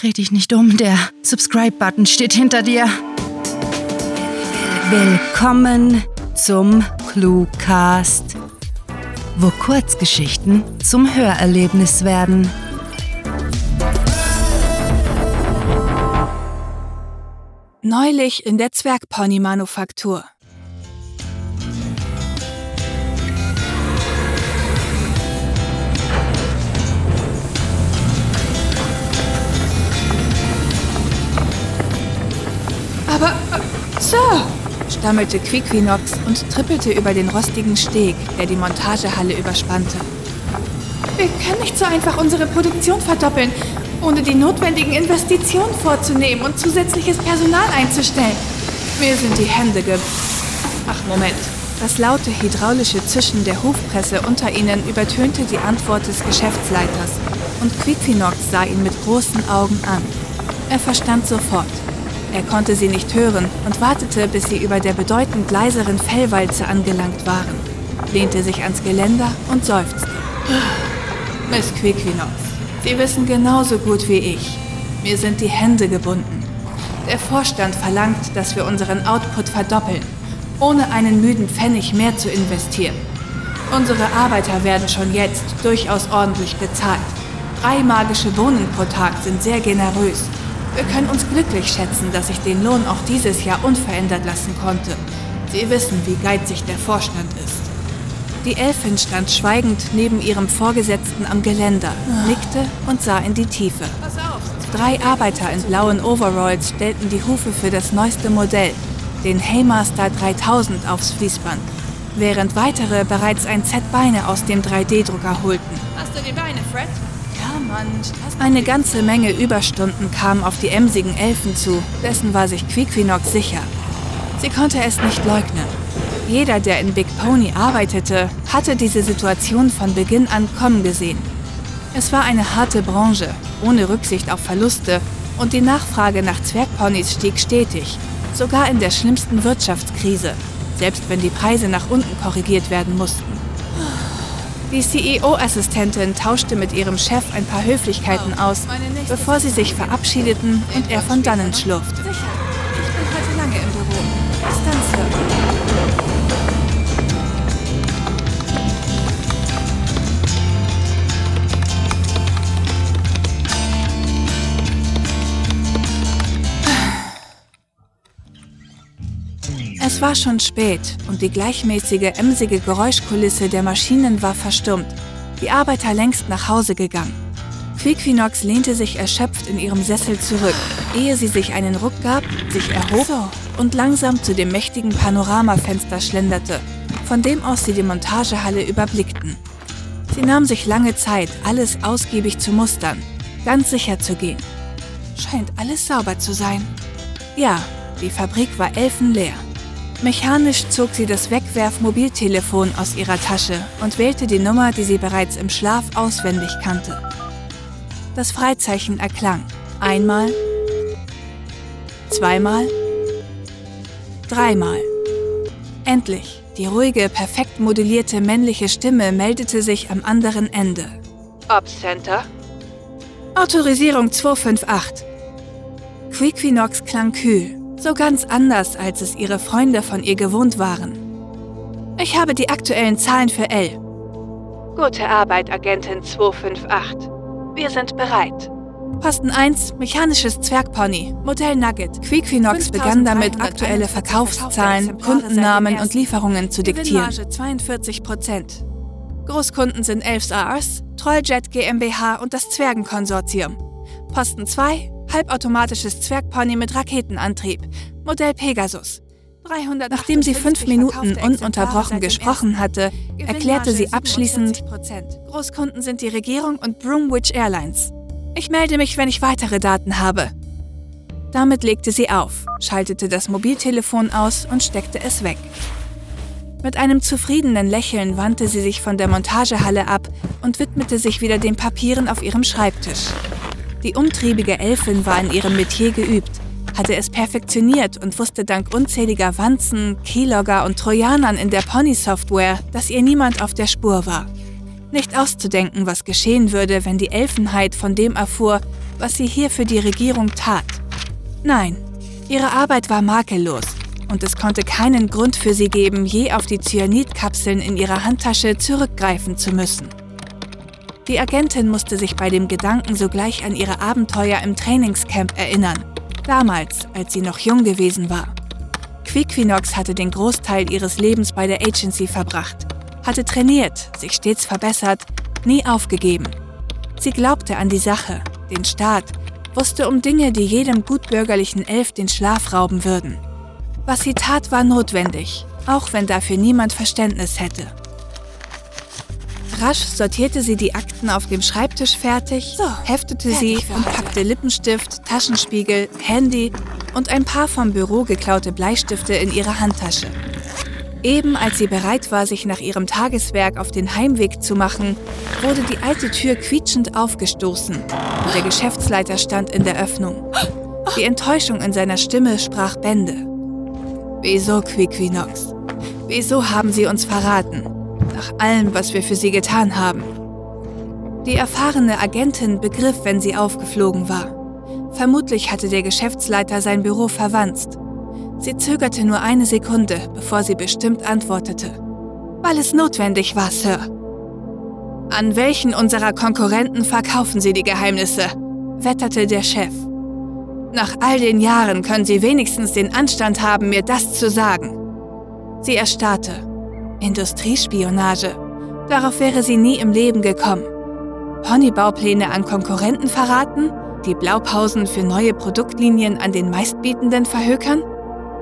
Dreh dich nicht um, der Subscribe-Button steht hinter dir. Willkommen zum Cluecast, wo Kurzgeschichten zum Hörerlebnis werden. Neulich in der Zwergpony-Manufaktur. Sir, stammelte Quiquinox und trippelte über den rostigen Steg, der die Montagehalle überspannte. Wir können nicht so einfach unsere Produktion verdoppeln, ohne die notwendigen Investitionen vorzunehmen und zusätzliches Personal einzustellen. Mir sind die Hände ge... Ach, Moment. Das laute hydraulische Zischen der Hufpresse unter ihnen übertönte die Antwort des Geschäftsleiters und Quiquinox sah ihn mit großen Augen an. Er verstand sofort. Er konnte sie nicht hören und wartete, bis sie über der bedeutend leiseren Fellwalze angelangt waren, lehnte sich ans Geländer und seufzte. Miss Quiquinox, Sie wissen genauso gut wie ich. Mir sind die Hände gebunden. Der Vorstand verlangt, dass wir unseren Output verdoppeln, ohne einen müden Pfennig mehr zu investieren. Unsere Arbeiter werden schon jetzt durchaus ordentlich bezahlt. Drei magische Bohnen pro Tag sind sehr generös wir können uns glücklich schätzen, dass ich den Lohn auch dieses Jahr unverändert lassen konnte. Sie wissen, wie geizig der Vorstand ist. Die Elfin stand schweigend neben ihrem Vorgesetzten am Geländer, nickte und sah in die Tiefe. Drei Arbeiter in blauen Overalls stellten die Hufe für das neueste Modell, den Haymaster 3000, aufs Fließband, während weitere bereits ein Set Beine aus dem 3D-Drucker holten. Hast du die Beine, Fred? Eine ganze Menge Überstunden kamen auf die emsigen Elfen zu, dessen war sich Quiquinox sicher. Sie konnte es nicht leugnen. Jeder, der in Big Pony arbeitete, hatte diese Situation von Beginn an kommen gesehen. Es war eine harte Branche, ohne Rücksicht auf Verluste, und die Nachfrage nach Zwergponys stieg stetig, sogar in der schlimmsten Wirtschaftskrise, selbst wenn die Preise nach unten korrigiert werden mussten. Die CEO-Assistentin tauschte mit ihrem Chef ein paar Höflichkeiten aus, bevor sie sich verabschiedeten und er von dannen schlurfte. Sicher. Ich bin heute lange im Büro. Bis dann, Sir. Es war schon spät und die gleichmäßige, emsige Geräuschkulisse der Maschinen war verstummt. Die Arbeiter längst nach Hause gegangen. Quiquinox lehnte sich erschöpft in ihrem Sessel zurück, ehe sie sich einen Ruck gab, sich erhob und langsam zu dem mächtigen Panoramafenster schlenderte, von dem aus sie die Montagehalle überblickten. Sie nahm sich lange Zeit, alles ausgiebig zu mustern, ganz sicher zu gehen. Scheint alles sauber zu sein. Ja, die Fabrik war elfenleer. Mechanisch zog sie das Wegwerf-Mobiltelefon aus ihrer Tasche und wählte die Nummer, die sie bereits im Schlaf auswendig kannte. Das Freizeichen erklang. Einmal, zweimal, dreimal. Endlich, die ruhige, perfekt modellierte männliche Stimme meldete sich am anderen Ende. Ops Center. Autorisierung 258. Quiquinox klang kühl, so ganz anders, als es ihre Freunde von ihr gewohnt waren. Ich habe die aktuellen Zahlen für L. Gute Arbeit, Agentin 258. Wir sind bereit. Posten 1, mechanisches Zwergpony, Modell Nugget. Quiquinox begann damit, aktuelle Verkaufszahlen, Kundennamen und Lieferungen zu diktieren. 42 Prozent. Großkunden sind Elfs Ars, Trolljet GmbH und das Zwergenkonsortium. Posten 2, halbautomatisches Zwergpony mit Raketenantrieb, Modell Pegasus. 300 Nachdem sie fünf Minuten ununterbrochen gesprochen hatte, erklärte sie abschließend, Großkunden sind die Regierung und Broomwich Airlines. Ich melde mich, wenn ich weitere Daten habe. Damit legte sie auf, schaltete das Mobiltelefon aus und steckte es weg. Mit einem zufriedenen Lächeln wandte sie sich von der Montagehalle ab und widmete sich wieder den Papieren auf ihrem Schreibtisch. Die umtriebige Elfin war in ihrem Metier geübt, hatte es perfektioniert und wusste dank unzähliger Wanzen, Keylogger und Trojanern in der Pony-Software, dass ihr niemand auf der Spur war. Nicht auszudenken, was geschehen würde, wenn die Elfenheit von dem erfuhr, was sie hier für die Regierung tat. Nein, ihre Arbeit war makellos und es konnte keinen Grund für sie geben, je auf die Cyanidkapseln in ihrer Handtasche zurückgreifen zu müssen. Die Agentin musste sich bei dem Gedanken sogleich an ihre Abenteuer im Trainingscamp erinnern, damals, als sie noch jung gewesen war. Quiquinox hatte den Großteil ihres Lebens bei der Agency verbracht, hatte trainiert, sich stets verbessert, nie aufgegeben. Sie glaubte an die Sache, den Staat, wusste um Dinge, die jedem gutbürgerlichen Elf den Schlaf rauben würden. Was sie tat, war notwendig, auch wenn dafür niemand Verständnis hätte. Rasch sortierte sie die Akten auf dem Schreibtisch fertig, so, heftete sie und packte Lippenstift, Taschenspiegel, Handy und ein paar vom Büro geklaute Bleistifte in ihre Handtasche. Eben als sie bereit war, sich nach ihrem Tageswerk auf den Heimweg zu machen, wurde die alte Tür quietschend aufgestoßen und der Geschäftsleiter stand in der Öffnung. Die Enttäuschung in seiner Stimme sprach Bände. Wieso, Quiquinox? Wieso haben Sie uns verraten? Nach allem, was wir für sie getan haben. Die erfahrene Agentin begriff, wenn sie aufgeflogen war. Vermutlich hatte der Geschäftsleiter sein Büro verwanzt. Sie zögerte nur eine Sekunde, bevor sie bestimmt antwortete. Weil es notwendig war, Sir. An welchen unserer Konkurrenten verkaufen Sie die Geheimnisse? wetterte der Chef. Nach all den Jahren können Sie wenigstens den Anstand haben, mir das zu sagen. Sie erstarrte. Industriespionage. Darauf wäre sie nie im Leben gekommen. Ponybaupläne an Konkurrenten verraten? Die Blaupausen für neue Produktlinien an den Meistbietenden verhökern?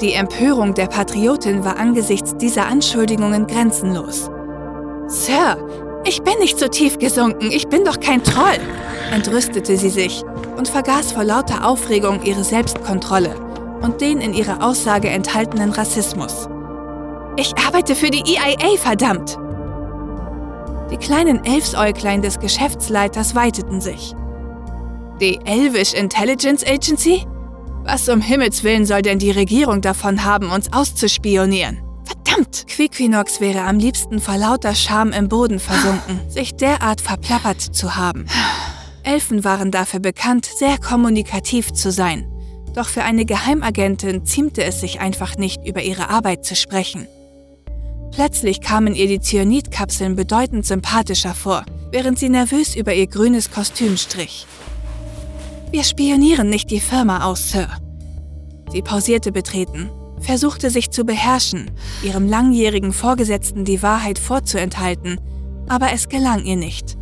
Die Empörung der Patriotin war angesichts dieser Anschuldigungen grenzenlos. Sir, ich bin nicht so tief gesunken, ich bin doch kein Troll, entrüstete sie sich und vergaß vor lauter Aufregung ihre Selbstkontrolle und den in ihrer Aussage enthaltenen Rassismus. Ich arbeite für die EIA, verdammt! Die kleinen Elfsäuglein des Geschäftsleiters weiteten sich. Die Elvish Intelligence Agency? Was um Himmels Willen soll denn die Regierung davon haben, uns auszuspionieren? Verdammt! Quiquinox wäre am liebsten vor lauter Scham im Boden versunken, sich derart verplappert zu haben. Elfen waren dafür bekannt, sehr kommunikativ zu sein. Doch für eine Geheimagentin ziemte es sich einfach nicht, über ihre Arbeit zu sprechen. Plötzlich kamen ihr die Cyanidkapseln bedeutend sympathischer vor, während sie nervös über ihr grünes Kostüm strich. Wir spionieren nicht die Firma aus, Sir. Sie pausierte betreten, versuchte sich zu beherrschen, ihrem langjährigen Vorgesetzten die Wahrheit vorzuenthalten, aber es gelang ihr nicht.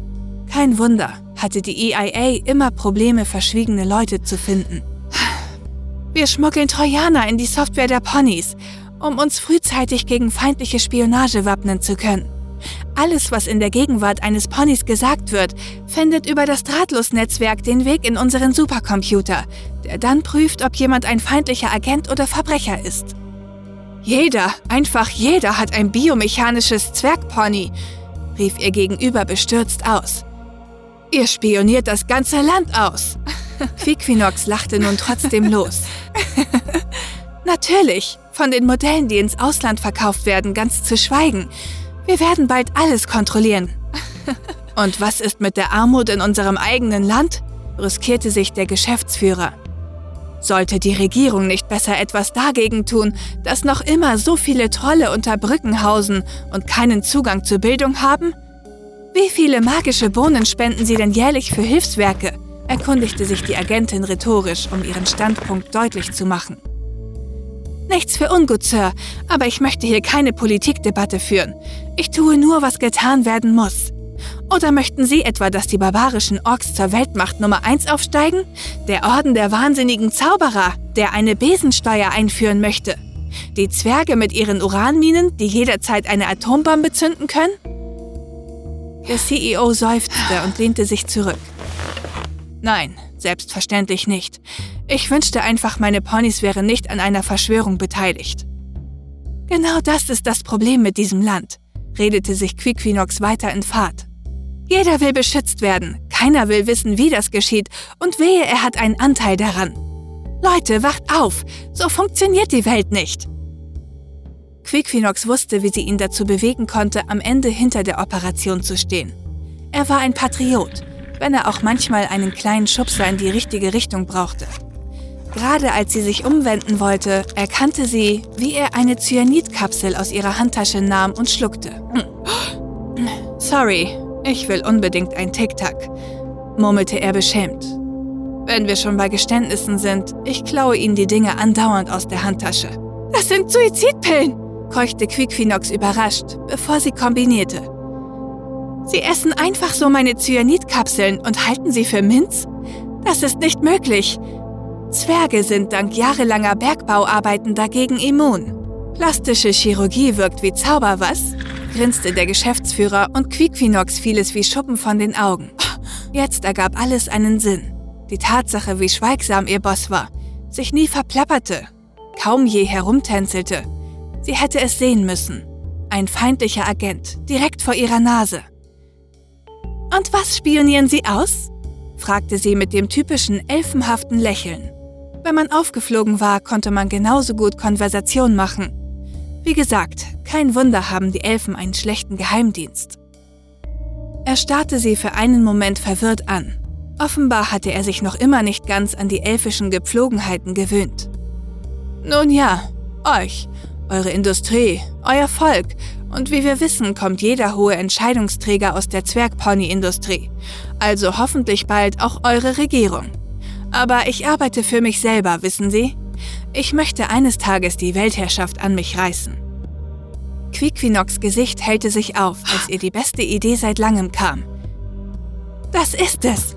Kein Wunder, hatte die EIA immer Probleme, verschwiegene Leute zu finden. Wir schmuggeln Trojaner in die Software der Ponys um uns frühzeitig gegen feindliche Spionage wappnen zu können. Alles, was in der Gegenwart eines Ponys gesagt wird, findet über das Drahtlosnetzwerk den Weg in unseren Supercomputer, der dann prüft, ob jemand ein feindlicher Agent oder Verbrecher ist. Jeder, einfach jeder hat ein biomechanisches Zwergpony, rief ihr gegenüber bestürzt aus. Ihr spioniert das ganze Land aus. Quiquinox lachte nun trotzdem los. Natürlich, von den Modellen, die ins Ausland verkauft werden, ganz zu schweigen. Wir werden bald alles kontrollieren. Und was ist mit der Armut in unserem eigenen Land? brüskierte sich der Geschäftsführer. Sollte die Regierung nicht besser etwas dagegen tun, dass noch immer so viele Trolle unter Brücken hausen und keinen Zugang zur Bildung haben? Wie viele magische Bohnen spenden Sie denn jährlich für Hilfswerke? erkundigte sich die Agentin rhetorisch, um ihren Standpunkt deutlich zu machen. Nichts für ungut, Sir, aber ich möchte hier keine Politikdebatte führen. Ich tue nur, was getan werden muss. Oder möchten Sie etwa, dass die barbarischen Orks zur Weltmacht Nummer 1 aufsteigen? Der Orden der wahnsinnigen Zauberer, der eine Besensteuer einführen möchte? Die Zwerge mit ihren Uranminen, die jederzeit eine Atombombe zünden können? Der CEO seufzte und lehnte sich zurück. Nein, selbstverständlich nicht. Ich wünschte einfach, meine Ponys wären nicht an einer Verschwörung beteiligt. Genau das ist das Problem mit diesem Land, redete sich Quiquinox weiter in Fahrt. Jeder will beschützt werden, keiner will wissen, wie das geschieht, und wehe, er hat einen Anteil daran. Leute, wacht auf, so funktioniert die Welt nicht. Quiquinox wusste, wie sie ihn dazu bewegen konnte, am Ende hinter der Operation zu stehen. Er war ein Patriot, wenn er auch manchmal einen kleinen Schubser in die richtige Richtung brauchte. Gerade als sie sich umwenden wollte, erkannte sie, wie er eine Cyanidkapsel aus ihrer Handtasche nahm und schluckte. Sorry, ich will unbedingt ein Tic-Tac, murmelte er beschämt. Wenn wir schon bei Geständnissen sind, ich klaue ihnen die Dinge andauernd aus der Handtasche. Das sind Suizidpillen, keuchte Quickfinox überrascht, bevor sie kombinierte. Sie essen einfach so meine Cyanidkapseln und halten sie für Minz? Das ist nicht möglich. Zwerge sind dank jahrelanger Bergbauarbeiten dagegen immun. Plastische Chirurgie wirkt wie Zauber, was? grinste der Geschäftsführer und Quickfinox fiel es wie Schuppen von den Augen. Jetzt ergab alles einen Sinn. Die Tatsache, wie schweigsam ihr Boss war, sich nie verplapperte, kaum je herumtänzelte. Sie hätte es sehen müssen. Ein feindlicher Agent, direkt vor ihrer Nase. Und was spionieren Sie aus? fragte sie mit dem typischen elfenhaften Lächeln. Wenn man aufgeflogen war, konnte man genauso gut Konversation machen. Wie gesagt, kein Wunder haben die Elfen einen schlechten Geheimdienst. Er starrte sie für einen Moment verwirrt an. Offenbar hatte er sich noch immer nicht ganz an die elfischen Gepflogenheiten gewöhnt. Nun ja, euch, eure Industrie, euer Volk und wie wir wissen, kommt jeder hohe Entscheidungsträger aus der Zwergpony-Industrie. Also hoffentlich bald auch eure Regierung. Aber ich arbeite für mich selber, wissen Sie? Ich möchte eines Tages die Weltherrschaft an mich reißen. Quiquinox Gesicht hellte sich auf, als ihr die beste Idee seit langem kam. Das ist es!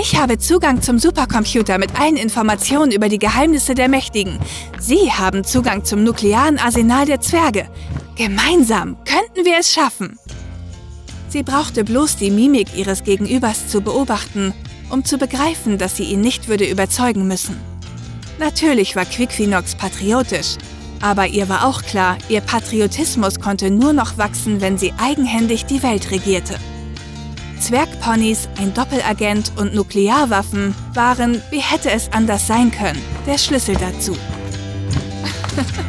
Ich habe Zugang zum Supercomputer mit allen Informationen über die Geheimnisse der Mächtigen. Sie haben Zugang zum nuklearen Arsenal der Zwerge. Gemeinsam könnten wir es schaffen. Sie brauchte bloß die Mimik ihres Gegenübers zu beobachten, um zu begreifen, dass sie ihn nicht würde überzeugen müssen. Natürlich war Quiquinox patriotisch, aber ihr war auch klar, ihr Patriotismus konnte nur noch wachsen, wenn sie eigenhändig die Welt regierte. Zwergponys, ein Doppelagent und Nuklearwaffen waren, wie hätte es anders sein können, der Schlüssel dazu.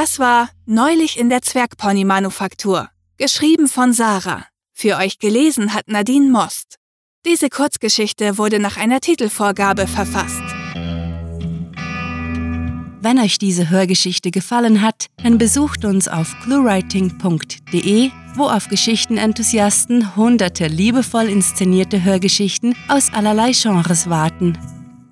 Das war Neulich in der Zwergpony-Manufaktur, geschrieben von Sarah. Für euch gelesen hat Nadine Most. Diese Kurzgeschichte wurde nach einer Titelvorgabe verfasst. Wenn euch diese Hörgeschichte gefallen hat, dann besucht uns auf cluewriting.de, wo auf Geschichtenenthusiasten hunderte liebevoll inszenierte Hörgeschichten aus allerlei Genres warten.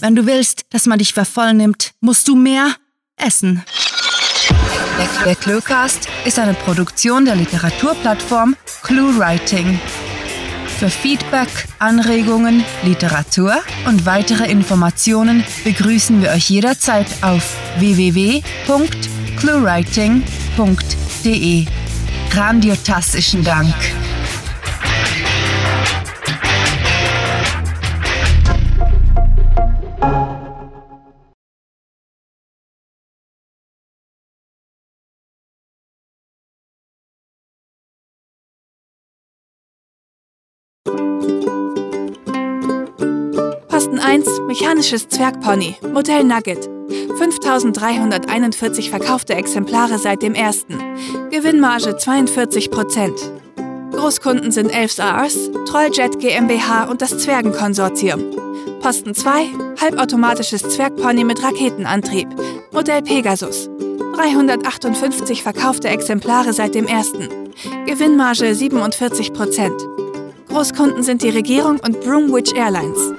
Wenn du willst, dass man dich für voll nimmt, musst du mehr essen. Der Cluecast ist eine Produktion der Literaturplattform ClueWriting. Für Feedback, Anregungen, Literatur und weitere Informationen begrüßen wir euch jederzeit auf www.cluewriting.de. cluewriting.de. Grandiotastischen Dank. Mechanisches Zwergpony, Modell Nugget. 5341 verkaufte Exemplare seit dem ersten. Gewinnmarge 42%. Großkunden sind Elfs Ars, Trolljet GmbH und das Zwergenkonsortium. Posten 2, halbautomatisches Zwergpony mit Raketenantrieb, Modell Pegasus. 358 verkaufte Exemplare seit dem ersten. Gewinnmarge 47%. Großkunden sind die Regierung und Broomwich Airlines.